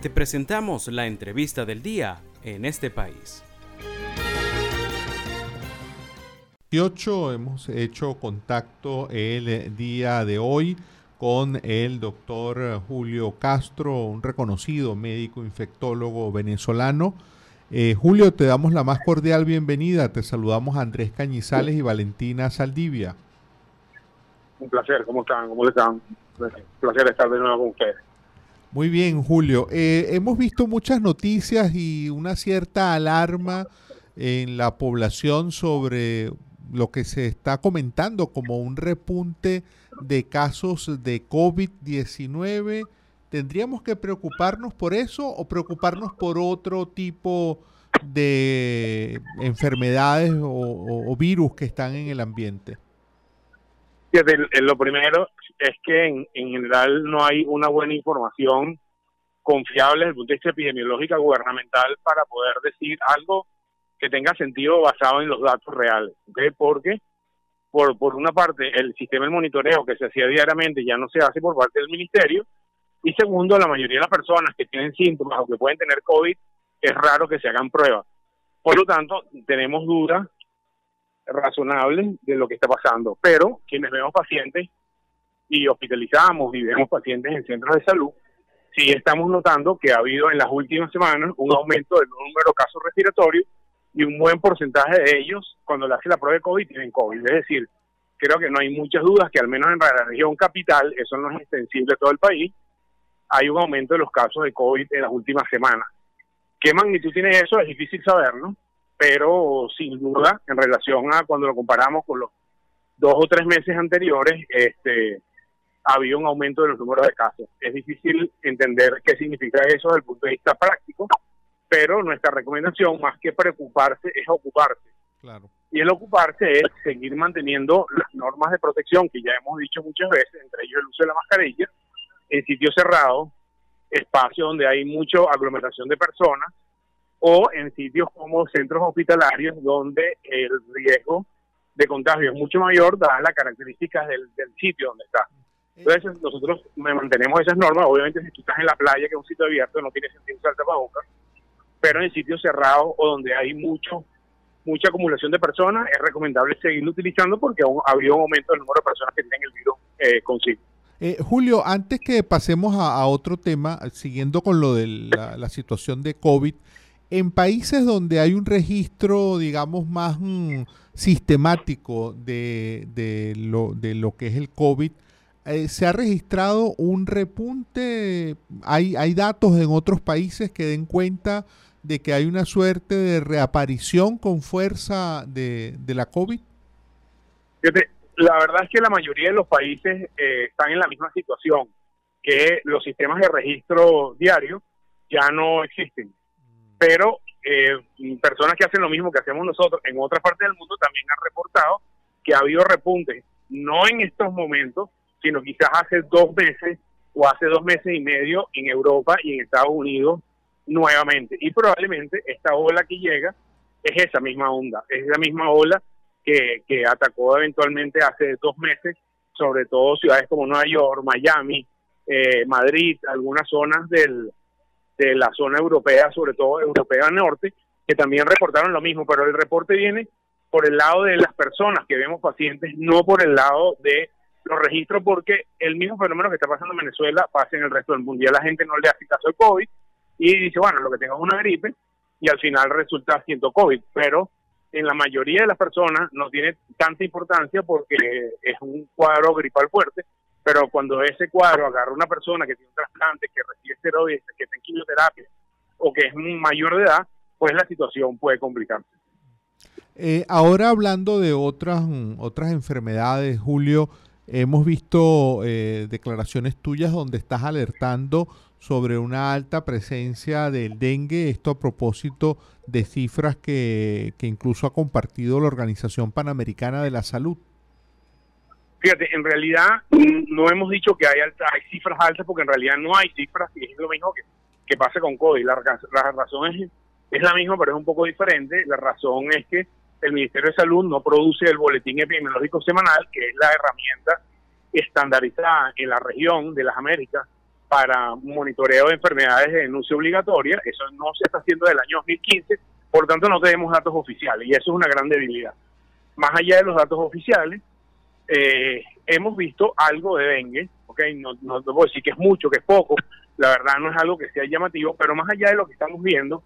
Te presentamos la entrevista del día en este país. 18 hemos hecho contacto el día de hoy con el doctor Julio Castro, un reconocido médico infectólogo venezolano. Eh, Julio, te damos la más cordial bienvenida. Te saludamos a Andrés Cañizales y Valentina Saldivia. Un placer, ¿cómo están? ¿Cómo están? Un placer estar de nuevo con ustedes. Muy bien, Julio. Eh, hemos visto muchas noticias y una cierta alarma en la población sobre lo que se está comentando como un repunte de casos de COVID-19. ¿Tendríamos que preocuparnos por eso o preocuparnos por otro tipo de enfermedades o, virus que están en el ambiente? Lo primero es que en, general no hay una buena información confiable desde el punto de vista epidemiológico gubernamental para poder decir algo que tenga sentido basado en los datos reales. Porque, por, por una parte, el sistema de monitoreo que se hacía diariamente ya no se hace por parte del ministerio. Y segundo, la mayoría de las personas que tienen síntomas o que pueden tener COVID, es raro que se hagan pruebas. Por lo tanto, tenemos dudas razonables de lo que está pasando. Pero quienes vemos pacientes y hospitalizamos y vemos pacientes en centros de salud, sí estamos notando que ha habido en las últimas semanas un aumento del número de casos respiratorios y un buen porcentaje de ellos, cuando le hace la prueba de COVID, tienen COVID. Es decir, creo que no hay muchas dudas que al menos en la región capital, eso no es extensible a todo el país, hay un aumento de los casos de COVID en las últimas semanas. ¿Qué magnitud tiene eso? Es difícil saberlo, pero sin duda, en relación a cuando lo comparamos con los dos o tres meses anteriores, este, ha habido un aumento de los números de casos. Es difícil entender qué significa eso desde el punto de vista práctico, pero nuestra recomendación, más que preocuparse, es ocuparse. Claro. Y el ocuparse es seguir manteniendo las normas de protección que ya hemos dicho muchas veces, entre ellos el uso de la mascarilla, en sitios cerrados, espacios donde hay mucha aglomeración de personas, o en sitios como centros hospitalarios donde el riesgo de contagio es mucho mayor, dadas las características del, del sitio donde está. Entonces nosotros mantenemos esas normas, obviamente si tú estás en la playa, que es un sitio abierto, no tiene sentido usar tapabocas, pero en sitios cerrados o donde hay mucho mucha acumulación de personas, es recomendable seguirlo utilizando porque aún había un aumento del número de personas que tienen el virus eh, consigo. Eh, Julio, antes que pasemos a, otro tema, siguiendo con lo de la, situación de COVID, en países donde hay un registro, digamos, más mm, sistemático de, lo, de lo que es el COVID, eh, ¿se ha registrado un repunte? ¿Hay, ¿Hay datos en otros países que den cuenta de que hay una suerte de reaparición con fuerza de, la COVID? la verdad es que la mayoría de los países eh, están en la misma situación, que los sistemas de registro diario ya no existen. Pero eh, personas que hacen lo mismo que hacemos nosotros en otras partes del mundo también han reportado que ha habido repuntes, no en estos momentos, sino quizás hace dos meses o hace dos meses y medio en Europa y en Estados Unidos nuevamente. Y probablemente esta ola que llega es esa misma onda, es la misma ola que, que atacó eventualmente hace dos meses, sobre todo ciudades como Nueva York, Miami, eh, Madrid, algunas zonas del, de la zona europea, sobre todo europea norte, que también reportaron lo mismo, pero el reporte viene por el lado de las personas que vemos pacientes, no por el lado de los registros, porque el mismo fenómeno que está pasando en Venezuela pasa en el resto del mundo. Ya la gente no le hace caso al COVID, y dice, bueno, lo que tengo es una gripe y al final resulta siendo COVID, pero en la mayoría de las personas no tiene tanta importancia porque es un cuadro gripal fuerte, pero cuando ese cuadro agarra a una persona que tiene un trasplante, que recibe esteroides, que está en quimioterapia o que es mayor de edad, pues la situación puede complicarse. Eh, ahora hablando de otras, otras enfermedades, Julio, hemos visto eh, declaraciones tuyas donde estás alertando sobre una alta presencia del dengue, esto a propósito de cifras que, incluso ha compartido la Organización Panamericana de la Salud. Fíjate, en realidad no hemos dicho que hay, hay cifras altas porque en realidad no hay cifras y es lo mismo que, que pasa con COVID. La, la razón es, es la misma, pero es un poco diferente. La razón es que el Ministerio de Salud no produce el boletín epidemiológico semanal, que es la herramienta estandarizada en la región de las Américas para monitoreo de enfermedades de denuncia obligatoria. Eso no se está haciendo desde el año 2015, por tanto no tenemos datos oficiales y eso es una gran debilidad. Más allá de los datos oficiales, eh, hemos visto algo de dengue, okay no, no, no decir que es mucho, que es poco, la verdad no es algo que sea llamativo, pero más allá de lo que estamos viendo,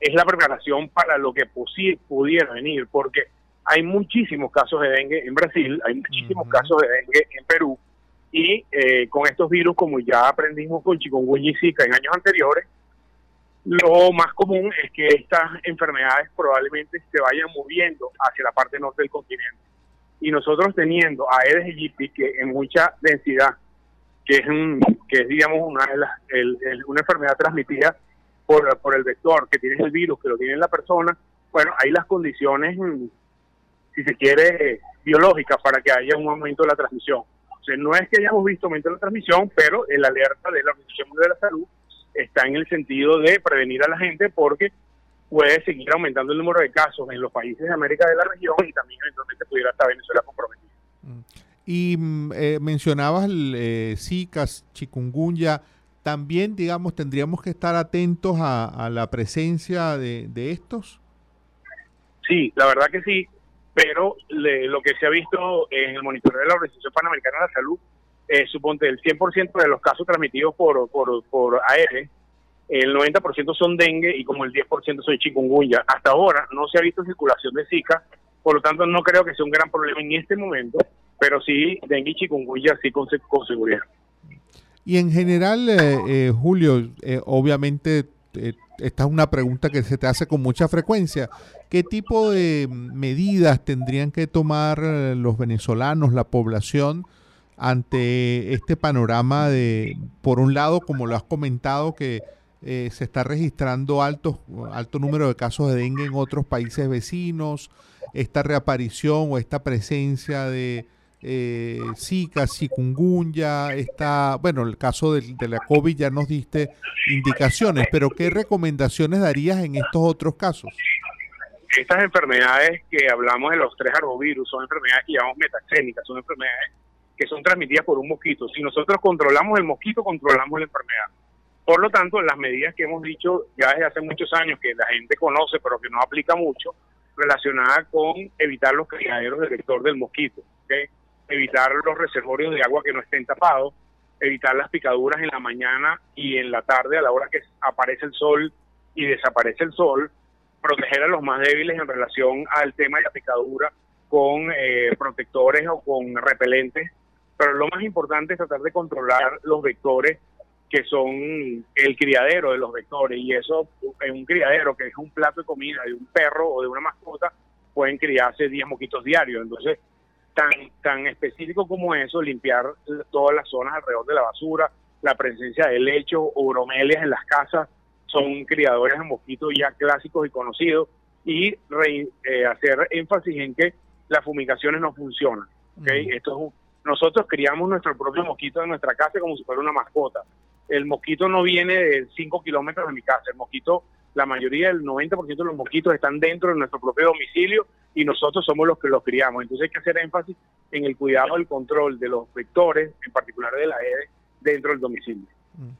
es la preparación para lo que pudiera venir, porque hay muchísimos casos de dengue en Brasil, hay muchísimos casos de dengue en Perú, y eh, con estos virus, como ya aprendimos con chikungunya y zika en años anteriores, lo más común es que estas enfermedades probablemente se vayan moviendo hacia la parte norte del continente. Y nosotros teniendo a Aedes aegypti, que en mucha densidad, que es, un, que es digamos, una, una enfermedad transmitida por, por el vector, que tiene el virus, que lo tiene la persona, bueno, hay las condiciones, si se quiere, biológicas para que haya un aumento de la transmisión. O sea, no es que hayamos visto aumento de la transmisión, pero el alerta de la Organización Mundial de la Salud está en el sentido de prevenir a la gente porque puede seguir aumentando el número de casos en los países de América de la región y también eventualmente pudiera estar Venezuela comprometida. Mm. Y mm, eh, mencionabas eh, Zika, chikungunya, también, digamos, tendríamos que estar atentos a, la presencia de, estos. Sí, la verdad que sí, pero lo que se ha visto en el monitoreo de la Organización Panamericana de la Salud, eh, suponte el 100% de los casos transmitidos por, por, por AR, el 90% son dengue y como el 10% son chikungunya. Hasta ahora no se ha visto circulación de Zika, por lo tanto no creo que sea un gran problema en este momento, pero sí dengue y chikungunya sí con, con seguridad. Y en general, eh, eh, Julio, eh, obviamente esta es una pregunta que se te hace con mucha frecuencia. ¿Qué tipo de medidas tendrían que tomar los venezolanos, la población, ante este panorama de, por un lado, como lo has comentado, que se está registrando alto número de casos de dengue en otros países vecinos, esta reaparición o esta presencia de eh, Zika, chikungunya, está, bueno, el caso de, la COVID ya nos diste indicaciones, pero ¿qué recomendaciones darías en estos otros casos? Estas enfermedades que hablamos de los tres arbovirus son enfermedades que llamamos metaxénicas, son enfermedades que son transmitidas por un mosquito. Si nosotros controlamos el mosquito, controlamos la enfermedad. Por lo tanto, las medidas que hemos dicho ya desde hace muchos años, que la gente conoce, pero que no aplica mucho, relacionadas con evitar los criaderos del vector del mosquito. evitar los reservorios de agua que no estén tapados, evitar las picaduras en la mañana y en la tarde a la hora que aparece el sol y desaparece el sol, proteger a los más débiles en relación al tema de la picadura con eh, protectores o con repelentes, pero lo más importante es tratar de controlar los vectores que son el criadero de los vectores y eso en un criadero que es un plato de comida de un perro o de una mascota pueden criarse 10 moquitos diarios, entonces tan, tan específico como eso, limpiar todas las zonas alrededor de la basura, la presencia de lechos o bromelias en las casas, son criadores de mosquitos ya clásicos y conocidos, y eh, hacer énfasis en que las fumigaciones no funcionan. ¿okay? Esto nosotros criamos nuestro propio mosquito en nuestra casa como si fuera una mascota. El mosquito no viene de 5 kilómetros de mi casa, el mosquito la mayoría del 90% de los mosquitos están dentro de nuestro propio domicilio y nosotros somos los que los criamos. Entonces hay que hacer énfasis en el cuidado del control de los vectores, en particular de la EDE, dentro del domicilio. Mm.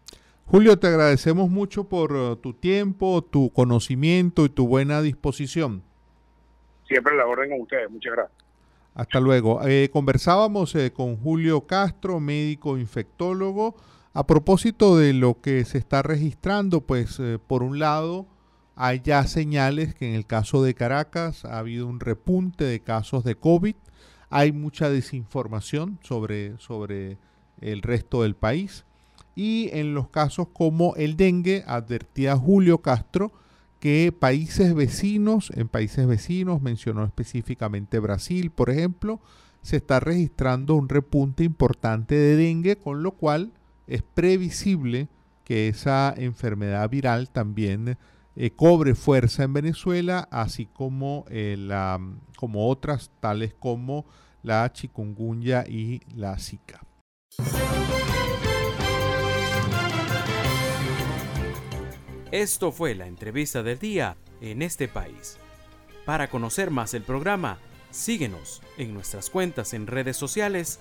Julio, te agradecemos mucho por uh, tu tiempo, tu conocimiento y tu buena disposición. Siempre la orden con ustedes. Muchas gracias. Hasta luego. Eh, conversábamos eh, con Julio Castro, médico infectólogo. A propósito de lo que se está registrando, pues eh, por un lado hay ya señales que en el caso de Caracas ha habido un repunte de casos de COVID, hay mucha desinformación sobre, sobre el resto del país. Y en los casos como el dengue advertía Julio Castro que países vecinos, en países vecinos, mencionó específicamente Brasil, por ejemplo, se está registrando un repunte importante de dengue, con lo cual es previsible que esa enfermedad viral también eh, cobre fuerza en Venezuela, así como, eh, la, como otras tales como la chikungunya y la zika. Esto fue la entrevista del día en este país. Para conocer más el programa, síguenos en nuestras cuentas en redes sociales